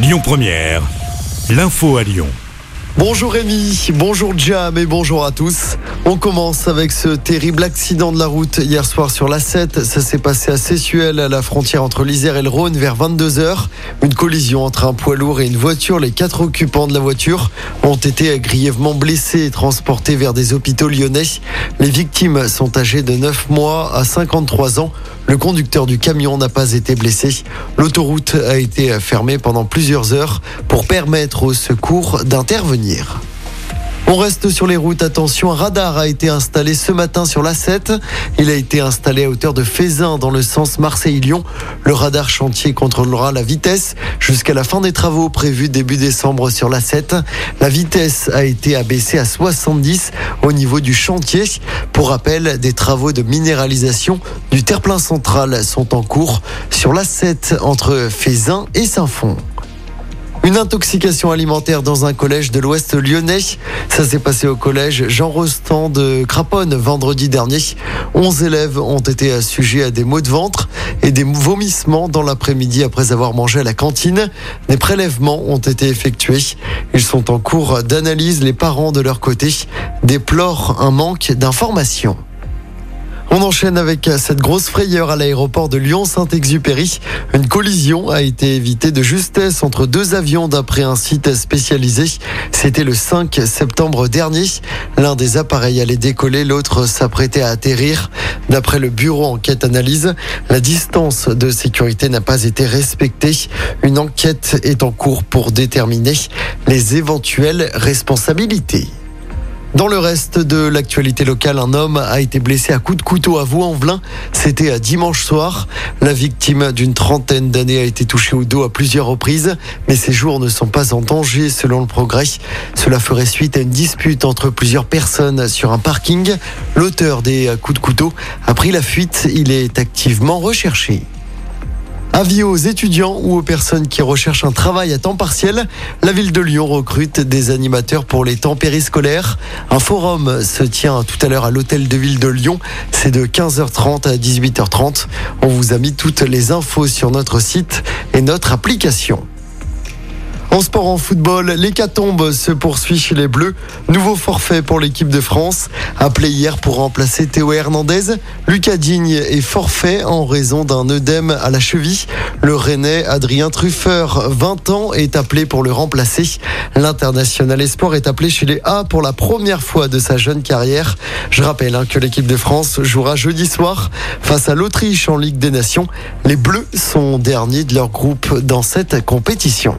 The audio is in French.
Lyon Première, l'info à Lyon. Bonjour Rémi, bonjour Jam et bonjour à tous. On commence avec ce terrible accident de la route hier soir sur la 7. Ça s'est passé à Sessuel, à la frontière entre l'Isère et le Rhône, vers 22h. Une collision entre un poids lourd et une voiture. Les quatre occupants de la voiture ont été grièvement blessés et transportés vers des hôpitaux lyonnais. Les victimes sont âgées de 9 mois à 53 ans. Le conducteur du camion n'a pas été blessé. L'autoroute a été fermée pendant plusieurs heures pour permettre aux secours d'intervenir. On reste sur les routes. Attention, un radar a été installé ce matin sur la 7. Il a été installé à hauteur de Fézin dans le sens Marseille-Lyon. Le radar chantier contrôlera la vitesse jusqu'à la fin des travaux prévus début décembre sur la 7. La vitesse a été abaissée à 70 au niveau du chantier. Pour rappel, des travaux de minéralisation du terre-plein central sont en cours sur la 7 entre Fézin et Saint-Fond. Une intoxication alimentaire dans un collège de l'Ouest lyonnais. Ça s'est passé au collège Jean Rostand de Craponne vendredi dernier. 11 élèves ont été assujettis à des maux de ventre et des vomissements dans l'après-midi après avoir mangé à la cantine. Des prélèvements ont été effectués. Ils sont en cours d'analyse. Les parents de leur côté déplorent un manque d'informations. On enchaîne avec cette grosse frayeur à l'aéroport de Lyon-Saint-Exupéry. Une collision a été évitée de justesse entre deux avions d'après un site spécialisé. C'était le 5 septembre dernier. L'un des appareils allait décoller, l'autre s'apprêtait à atterrir. D'après le bureau enquête analyse, la distance de sécurité n'a pas été respectée. Une enquête est en cours pour déterminer les éventuelles responsabilités. Dans le reste de l'actualité locale, un homme a été blessé à coups de couteau à Vaux-en-Velin. C'était à dimanche soir. La victime d'une trentaine d'années a été touchée au dos à plusieurs reprises, mais ses jours ne sont pas en danger selon le progrès. Cela ferait suite à une dispute entre plusieurs personnes sur un parking. L'auteur des coups de couteau a pris la fuite. Il est activement recherché. Avis aux étudiants ou aux personnes qui recherchent un travail à temps partiel, la ville de Lyon recrute des animateurs pour les temps périscolaires. Un forum se tient tout à l'heure à l'hôtel de ville de Lyon. C'est de 15h30 à 18h30. On vous a mis toutes les infos sur notre site et notre application. En sport en football, l'hécatombe se poursuit chez les Bleus. Nouveau forfait pour l'équipe de France. Appelé hier pour remplacer Théo Hernandez, Lucas Digne est forfait en raison d'un œdème à la cheville. Le Rennais Adrien Truffeur, 20 ans, est appelé pour le remplacer. L'international espoir est appelé chez les A pour la première fois de sa jeune carrière. Je rappelle hein, que l'équipe de France jouera jeudi soir face à l'Autriche en Ligue des Nations. Les Bleus sont derniers de leur groupe dans cette compétition.